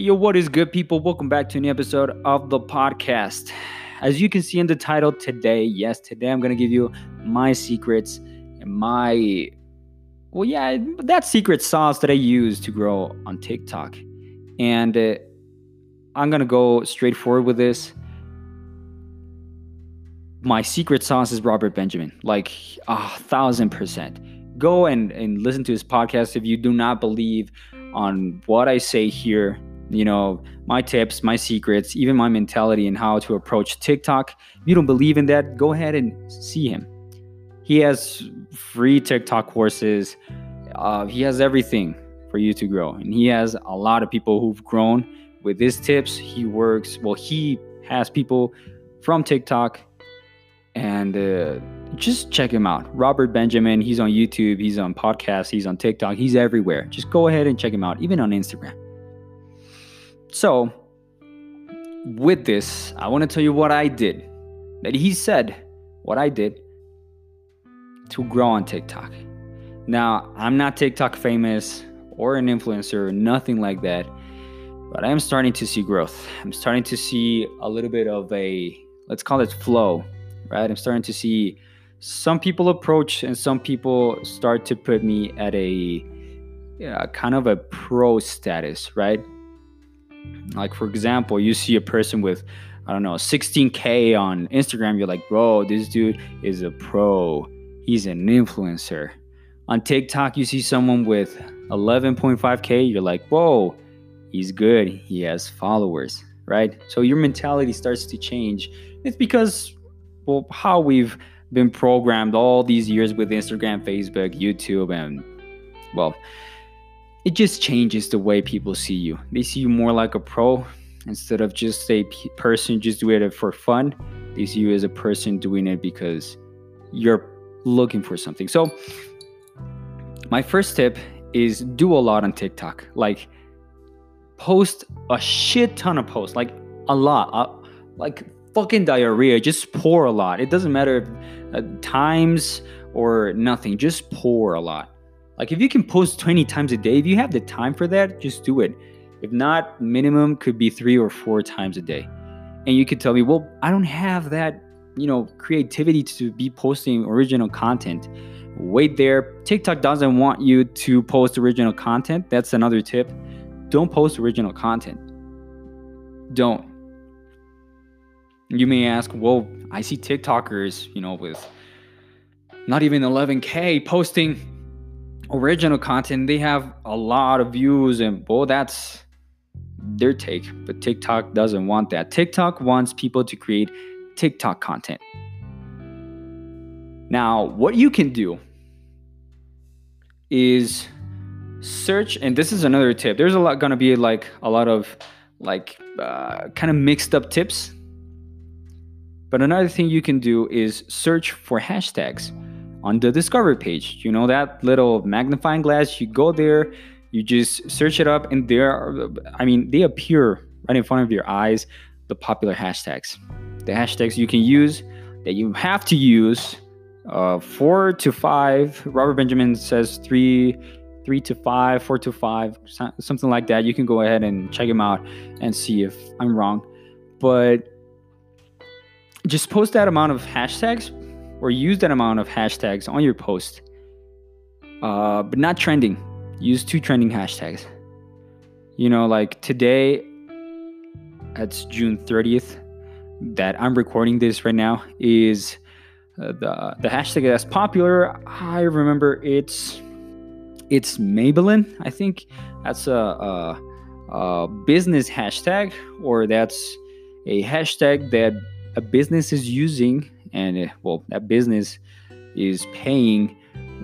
Hey, yo, what is good, people? Welcome back to a new episode of the podcast. As you can see in the title today, yes, today I'm going to give you my secrets and my, well, yeah, that secret sauce that I use to grow on TikTok. And uh, I'm going to go straight forward with this. My secret sauce is Robert Benjamin, like a thousand percent. Go and, and listen to his podcast if you do not believe on what I say here you know, my tips, my secrets, even my mentality and how to approach TikTok. If you don't believe in that, go ahead and see him. He has free TikTok courses. Uh, he has everything for you to grow. And he has a lot of people who've grown with his tips. He works, well, he has people from TikTok and uh, just check him out. Robert Benjamin, he's on YouTube, he's on podcasts, he's on TikTok, he's everywhere. Just go ahead and check him out, even on Instagram. So, with this, I want to tell you what I did. That he said what I did to grow on TikTok. Now, I'm not TikTok famous or an influencer, nothing like that, but I am starting to see growth. I'm starting to see a little bit of a, let's call it flow, right? I'm starting to see some people approach and some people start to put me at a kind of a pro status, right? Like for example, you see a person with I don't know 16k on Instagram, you're like, bro, this dude is a pro. He's an influencer. On TikTok, you see someone with 11.5k, you're like, whoa, he's good. He has followers, right? So your mentality starts to change. It's because well, how we've been programmed all these years with Instagram, Facebook, YouTube, and well, it just changes the way people see you. They see you more like a pro instead of just a person just doing it for fun. They see you as a person doing it because you're looking for something. So, my first tip is do a lot on TikTok. Like, post a shit ton of posts, like a lot, uh, like fucking diarrhea. Just pour a lot. It doesn't matter if uh, times or nothing. Just pour a lot. Like if you can post 20 times a day, if you have the time for that, just do it. If not, minimum could be three or four times a day. And you could tell me, well, I don't have that, you know, creativity to be posting original content. Wait there. TikTok doesn't want you to post original content. That's another tip. Don't post original content. Don't. You may ask, well, I see TikTokers, you know, with not even 11K posting original content, they have a lot of views, and well, that's their take. But TikTok doesn't want that. TikTok wants people to create TikTok content. Now, what you can do is search, and this is another tip. There's a lot gonna be like a lot of like uh, kind of mixed up tips. But another thing you can do is search for hashtags on the discover page. You know that little magnifying glass, you go there, you just search it up, and there are, I mean, they appear right in front of your eyes, the popular hashtags. The hashtags you can use that you have to use uh, four to five. Robert Benjamin says three, three to five, four to five, something like that. You can go ahead and check him out and see if I'm wrong. But just post that amount of hashtags or use that amount of hashtags on your post, uh, but not trending. Use two trending hashtags. You know, like today, it's June 30th that I'm recording this right now, is uh, the, the hashtag that's popular. I remember it's it's Maybelline. I think that's a, a, a business hashtag, or that's a hashtag that a business is using and it, well that business is paying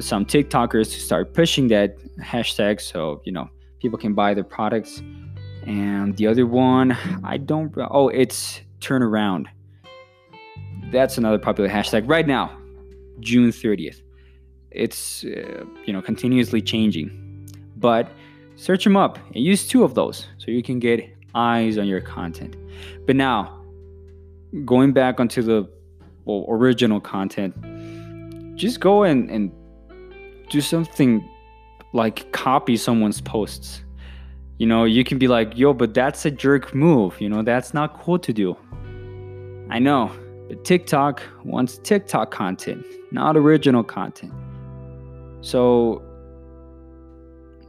some tiktokers to start pushing that hashtag. So you know people can buy their products. And the other one i don't oh it's turnaround. That's another popular hashtag right now june 30th it's uh, you know continuously changing. But search them up. And use two of those so you can get eyes on your content. But now going back onto the well, original content, just go and, and do something like copy someone's posts. you know, you can be like, yo, but that's a jerk move. You know, that's not cool to do. I know, but TikTok wants TikTok content, not original content. So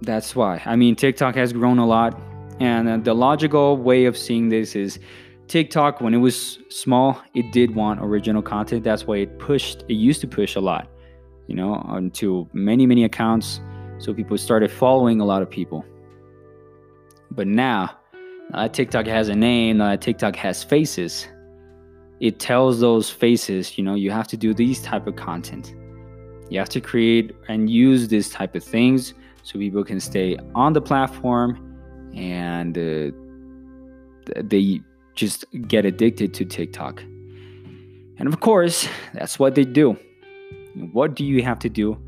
that's why. I mean, TikTok has grown a lot. And uh, the logical way of seeing this is TikTok, when it was small, it did want original content. That's why it pushed, it used to push a lot, you know, onto many, many accounts. So people started following a lot of people. But now, TikTok has a name, TikTok has faces. It tells those faces, you know, you have to do these type of content. You have to create and use this type of things so people can stay on the platform and uh, they just get addicted to TikTok. And of course, that's what they do. What do you have to do?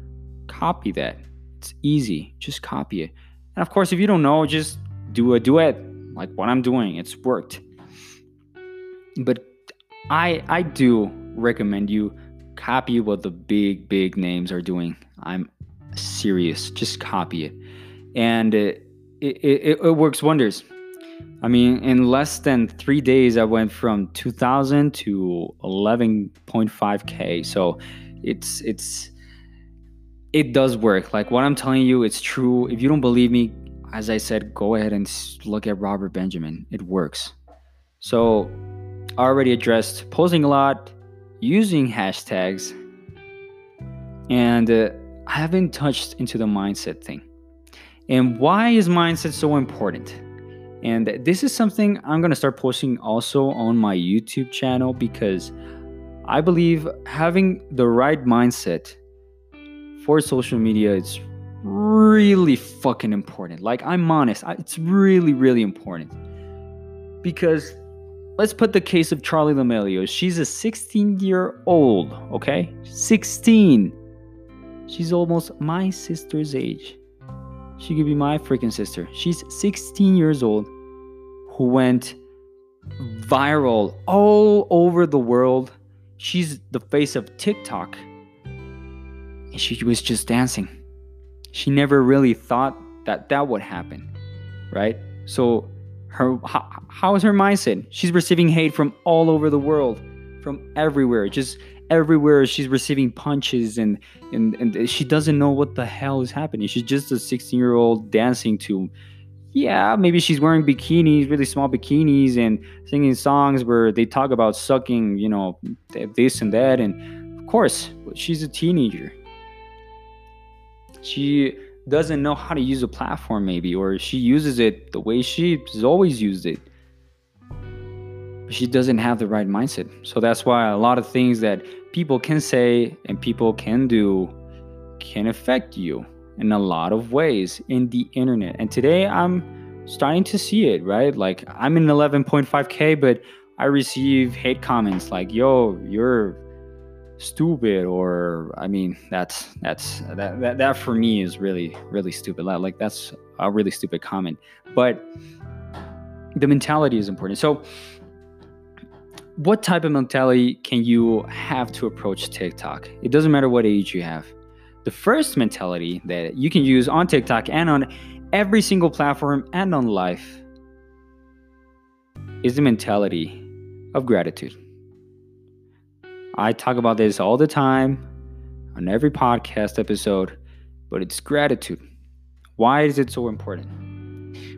Copy that. It's easy. Just copy it. And of course, if you don't know, just do a duet like what I'm doing. It's worked. But I I do recommend you copy what the big big names are doing. I'm serious. Just copy it. And it, it, it, it works wonders. I mean, in less than three days, I went from 2,000 to 11.5k. So it's it's it does work. Like what I'm telling you, it's true. If you don't believe me, as I said, go ahead and look at Robert Benjamin. It works. So I already addressed posting a lot, using hashtags, and uh, I haven't touched into the mindset thing. And why is mindset so important? And this is something I'm going to start posting also on my YouTube channel because I believe having the right mindset for social media is really fucking important. Like, I'm honest, it's really, really important. Because let's put the case of Charli D'Amelio. She's a 16 year old, okay? 16. She's almost my sister's age. She could be my freaking sister. She's 16 years old who went viral all over the world. She's the face of TikTok. And she was just dancing. She never really thought that that would happen, right? So her how, how is her mindset? She's receiving hate from all over the world, from everywhere. Just everywhere she's receiving punches and, and and she doesn't know what the hell is happening. She's just a 16 year old dancing to yeah maybe she's wearing bikinis really small bikinis and singing songs where they talk about sucking you know this and that. And of course she's a teenager. She doesn't know how to use a platform maybe or she uses it the way she's always used it. She doesn't have the right mindset. So that's why a lot of things that people can say and people can do can affect you in a lot of ways in the internet. And today I'm starting to see it, right? Like I'm in 11.5k, but I receive hate comments like, "Yo, you're stupid," or I mean, that's that's that that, that for me is really really stupid. Like that's a really stupid comment. But the mentality is important. So what type of mentality can you have to approach TikTok? It doesn't matter what age you have. The first mentality that you can use on TikTok and on every single platform and on life is the mentality of gratitude. I talk about this all the time on every podcast episode, but it's gratitude. Why is it so important?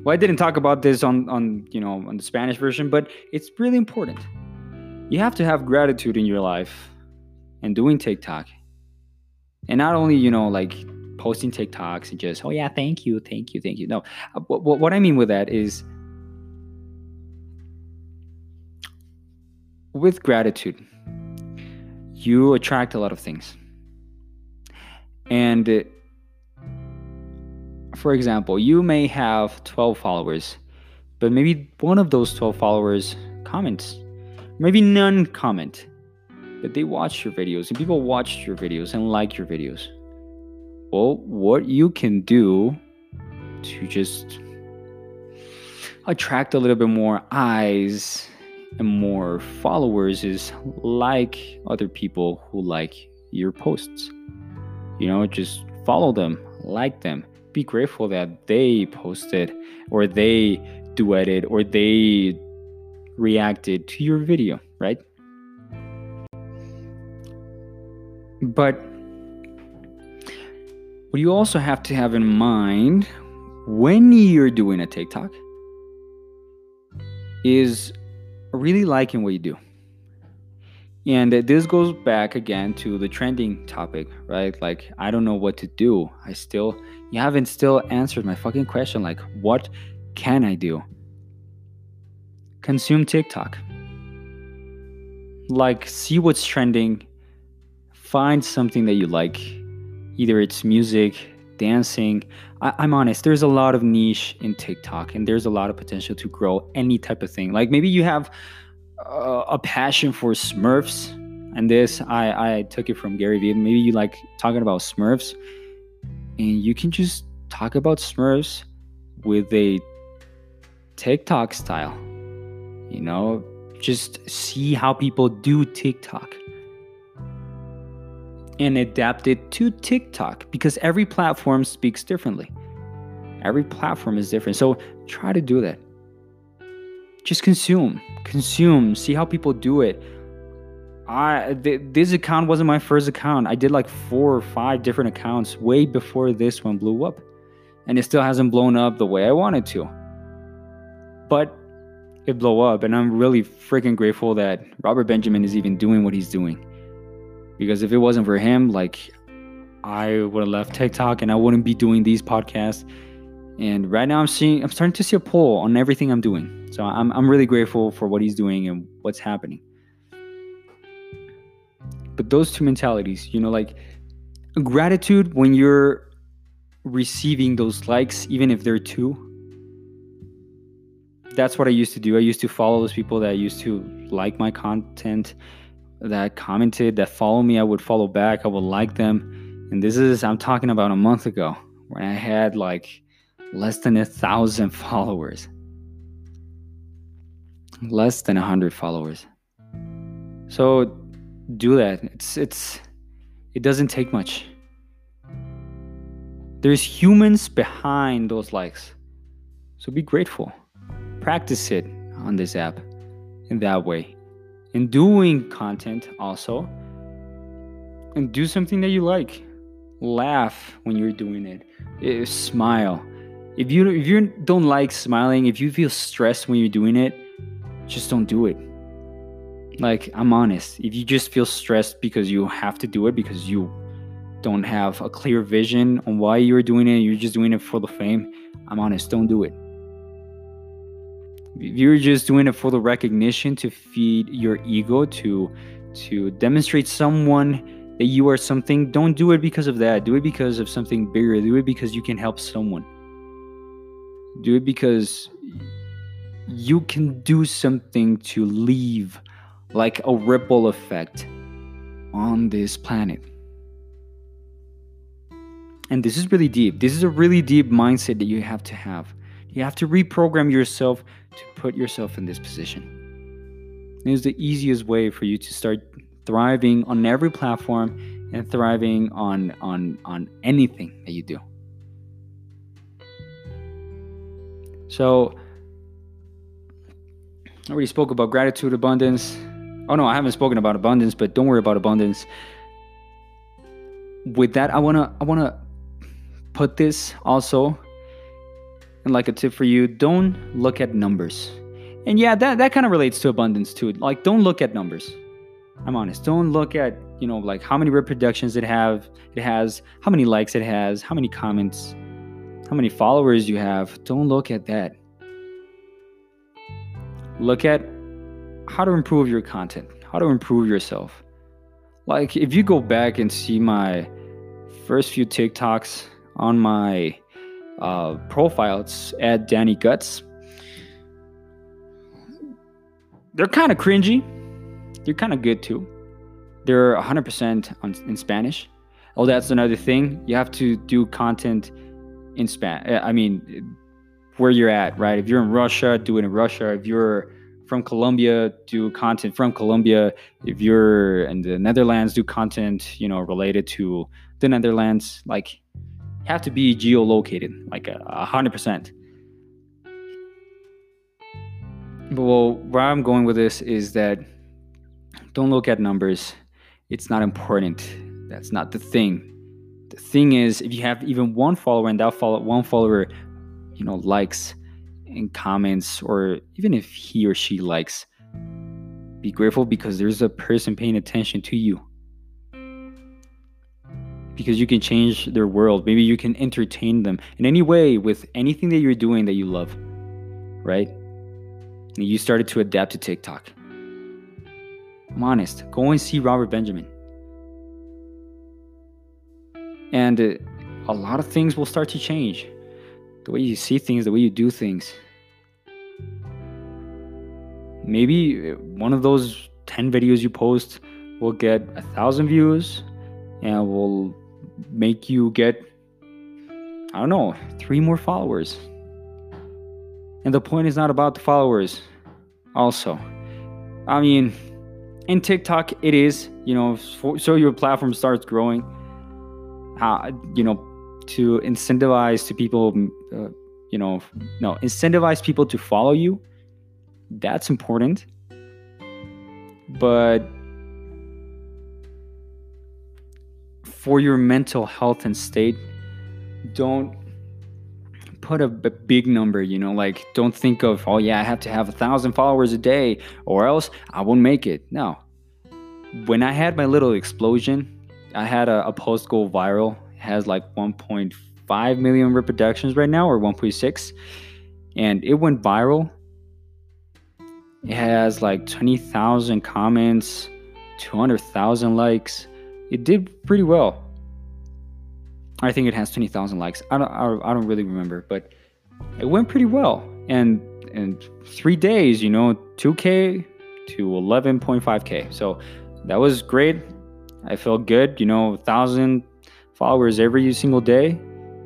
Well, I didn't talk about this on, on you know on the Spanish version, but it's really important you have to have gratitude in your life and doing TikTok. And not only, you know, like posting TikToks and just, oh yeah, thank you, thank you, thank you. No, uh, what, what I mean with that is with gratitude, you attract a lot of things. And uh, for example, you may have 12 followers, but maybe one of those 12 followers comments maybe none comment, but they watch your videos and people watch your videos and like your videos. Well, what you can do to just attract a little bit more eyes and more followers is like other people who like your posts. You know, just follow them, like them, be grateful that they posted or they duetted or they reacted to your video, right? But what you also have to have in mind when you're doing a TikTok is really liking what you do. And this goes back again to the trending topic, right? Like, I don't know what to do. I still, you haven't still answered my fucking question. Like, what can I do? Consume TikTok. Like, see what's trending. Find something that you like. Either it's music, dancing. I, I'm honest, there's a lot of niche in TikTok, and there's a lot of potential to grow any type of thing. Like, maybe you have uh, a passion for Smurfs, and this I I took it from Gary Vee. Maybe you like talking about Smurfs, and you can just talk about Smurfs with a TikTok style. You know, just see how people do TikTok and adapt it to TikTok because every platform speaks differently. Every platform is different. So try to do that. Just consume consume see how people do it. I th- this account wasn't my first account. I did like four or five different accounts way before this one blew up and it still hasn't blown up the way i wanted to. But it blow up and i'm really freaking grateful that robert benjamin is even doing what he's doing because if it wasn't for him like i would have left tiktok and i wouldn't be doing these podcasts and right now i'm seeing i'm starting to see a pull on everything i'm doing so I'm, I'm really grateful for what he's doing and what's happening. But those two mentalities, you know, like gratitude when you're receiving those likes, even if they're two. That's what I used to do. I used to follow those people that used to like my content, that commented, that follow me. I would follow back. I would like them. And this is, I'm talking about a month ago when I had like less than a thousand followers less than a 100 followers so do that it's it's it doesn't take much there's humans behind those likes so be grateful practice it on this app in that way and doing content also and do something that you like laugh when you're doing it, it smile if you if you don't like smiling if you feel stressed when you're doing it just don't do it. Like, I'm honest. If you just feel stressed because you have to do it because you don't have a clear vision on why you're doing it, you're just doing it for the fame, I'm honest, don't do it. If you're just doing it for the recognition to feed your ego, to to demonstrate someone that you are something, don't do it because of that. Do it because of something bigger. Do it because you can help someone. Do it because you can do something to leave like a ripple effect on this planet. And this is really deep. This is a really deep mindset that you have to have. You have to reprogram yourself to put yourself in this position. It is the easiest way for you to start thriving on every platform and thriving on on on anything that you do. So I already spoke about gratitude, abundance. Oh no, I haven't spoken about abundance, but don't worry about abundance. With that, I wanna I wanna put this also and like a tip for you, don't look at numbers. And yeah, that, that kind of relates to abundance too. Like don't look at numbers. I'm honest. Don't look at, you know, like how many reproductions it have it has, how many likes it has, how many comments, how many followers you have. Don't look at that look at how to improve your content, how to improve yourself. Like if you go back and see my first few TikToks on my uh, profile, it's at Danny Guts. They're kind of cringy. They're kind of good too. They're 100% on, in Spanish. Oh, that's another thing. You have to do content in Spanish. I mean, where you're at, right? If you're in Russia, do it in Russia. If you're from Colombia, do content from Colombia. If you're in the Netherlands, do content, you know, related to the Netherlands. Like, have to be geolocated, like uh, a hundred percent. But well, where I'm going with this is that don't look at numbers. It's not important. That's not the thing. The thing is, if you have even one follower and that follow one follower, you know, likes and comments, or even if he or she likes, be grateful because there's a person paying attention to you. Because you can change their world. Maybe you can entertain them in any way with anything that you're doing that you love, right? And you started to adapt to TikTok. I'm honest. Go and see Robert Benjamin. And uh, a lot of things will start to change. The way you see things, the way you do things. Maybe uh, one of those 10 videos you post will get a thousand views and will make you get, I don't know, three more followers. And the point is not about the followers, also. I mean, in TikTok, it is, you know, so your platform starts growing, uh, you know, to incentivize to people, uh, you know, no, incentivize people to follow you. That's important. But for your mental health and state, don't put a, a, big number, you know, like don't think of, oh yeah, I have to have a thousand followers a day or else I won't make it. No. When I had my little explosion, I had a, a post go viral. It has like 1.5 million reproductions right now or 1.6. And it went viral. It has like 20,000 comments, 200,000 likes. It did pretty well. I think it has 20,000 likes. I don't, I don't really remember, but it went pretty well. And in three days, you know, 2K to 11.5K. So that was great. I felt good, you know, 1,000 followers every single day.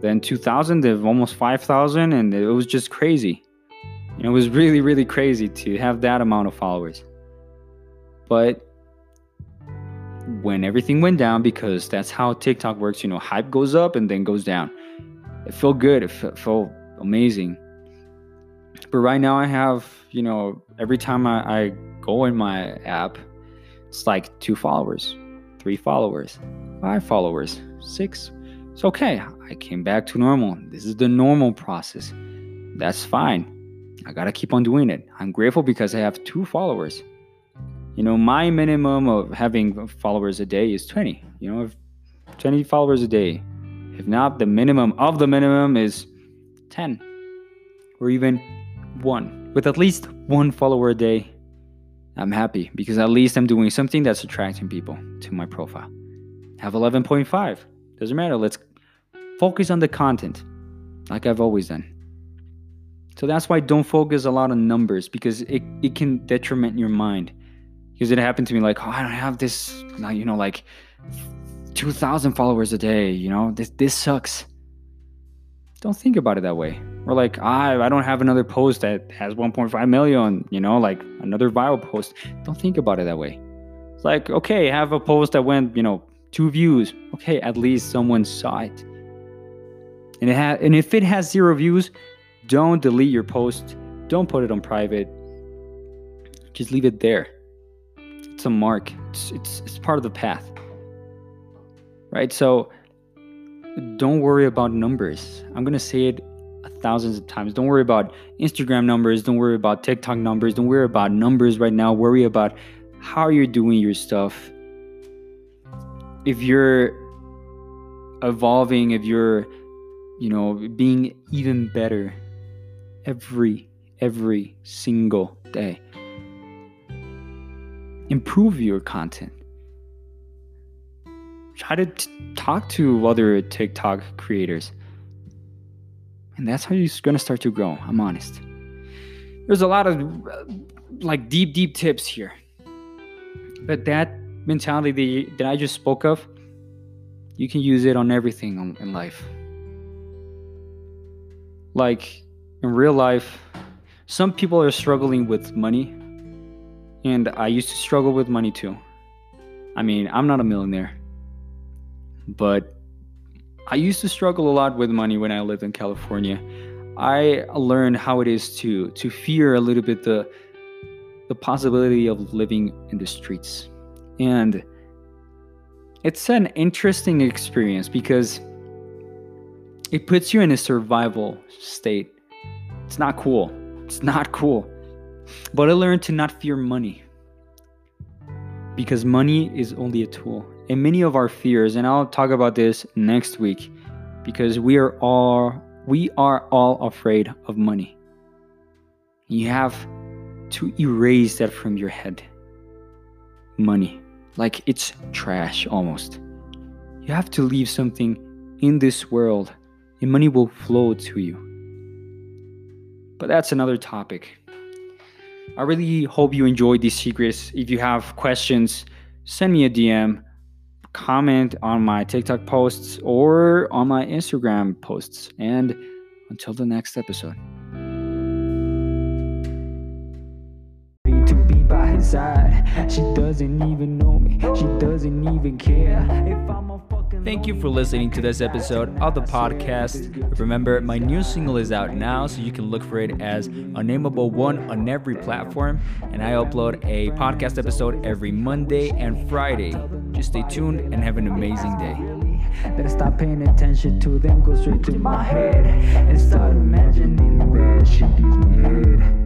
Then 2,000, then almost 5,000. And it was just crazy. You know, it was really, really crazy to have that amount of followers. But when everything went down because that's how TikTok works. You know, hype goes up and then goes down. It felt good. It felt amazing. But right now, I have, you know, every time I, I go in my app, it's like two followers, three followers, five followers, six. It's okay. I came back to normal. This is the normal process. That's fine. I gotta keep on doing it. I'm grateful because I have two followers you know, my minimum of having followers a day is 20. You know, 20 followers a day. If not, the minimum of the minimum is 10 or even one. With at least one follower a day, I'm happy because at least I'm doing something that's attracting people to my profile. Have 11.5. Doesn't matter. Let's focus on the content like I've always done. So that's why don't focus a lot on numbers because it, it can detriment your mind because it happened to me like oh i don't have this you know like 2000 followers a day you know? This this sucks. Don't think about it that way. Or like I, I don't have another post that has 1.5 million you know like another viral post. Don't think about it that way. It's like okay have a post that went you know two views. Okay at least someone saw it. And it ha- and if it has zero views don't delete your post. Don't put it on private. Just leave it there it's a mark. It's, it's it's part of the path. Right? So don't worry about numbers. I'm going to say it thousands of times. Don't worry about Instagram numbers, don't worry about TikTok numbers, don't worry about numbers right now. Worry about how you're doing your stuff. If you're evolving, if you're you know, being even better every every single day improve your content. Try to t- talk to other TikTok creators. And that's how you're going to start to grow. I'm honest. There's a lot of uh, like deep, deep tips here. But that mentality that, that I just spoke of, you can use it on everything in life. Like in real life, some people are struggling with money and I used to struggle with money too. I mean, I'm not a millionaire, but I used to struggle a lot with money when I lived in California. I learned how it is to to fear a little bit the the possibility of living in the streets. And it's an interesting experience because it puts you in a survival state. It's not cool. It's not cool. But I learned to not fear money because money is only a tool. And many of our fears, and I'll talk about this next week because we are all we are all afraid of money. You have to erase that from your head. Money, like it's trash almost. You have to leave something in this world, and money will flow to you. But that's another topic. I really hope you enjoyed these secrets. If you have questions, send me a DM, comment on my TikTok posts or on my Instagram posts. And until the next episode. She doesn't even know me, she doesn't even care if I'm a Thank you for listening to this episode of the podcast. Remember, my new single is out now, so you can look for it as Unnameable One on every platform. And I upload a podcast episode every Monday and Friday. Just stay tuned and have an amazing day. I stop paying attention to them, go straight to my head and start imagining that gives me head.